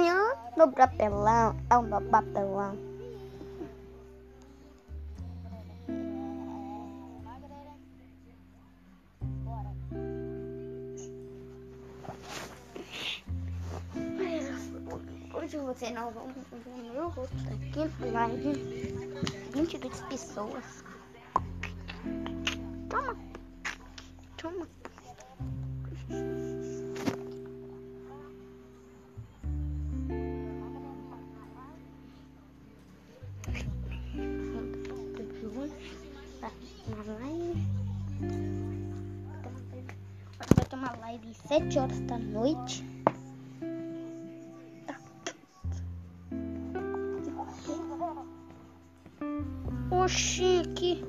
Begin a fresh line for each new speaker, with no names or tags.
Ai, no papelão, é o meu papelão. Hoje você não vão ver meu rosto aqui na live. 22 pessoas. Toma. Toma. Vai ter uma live 7 horas da noite. Oxi, que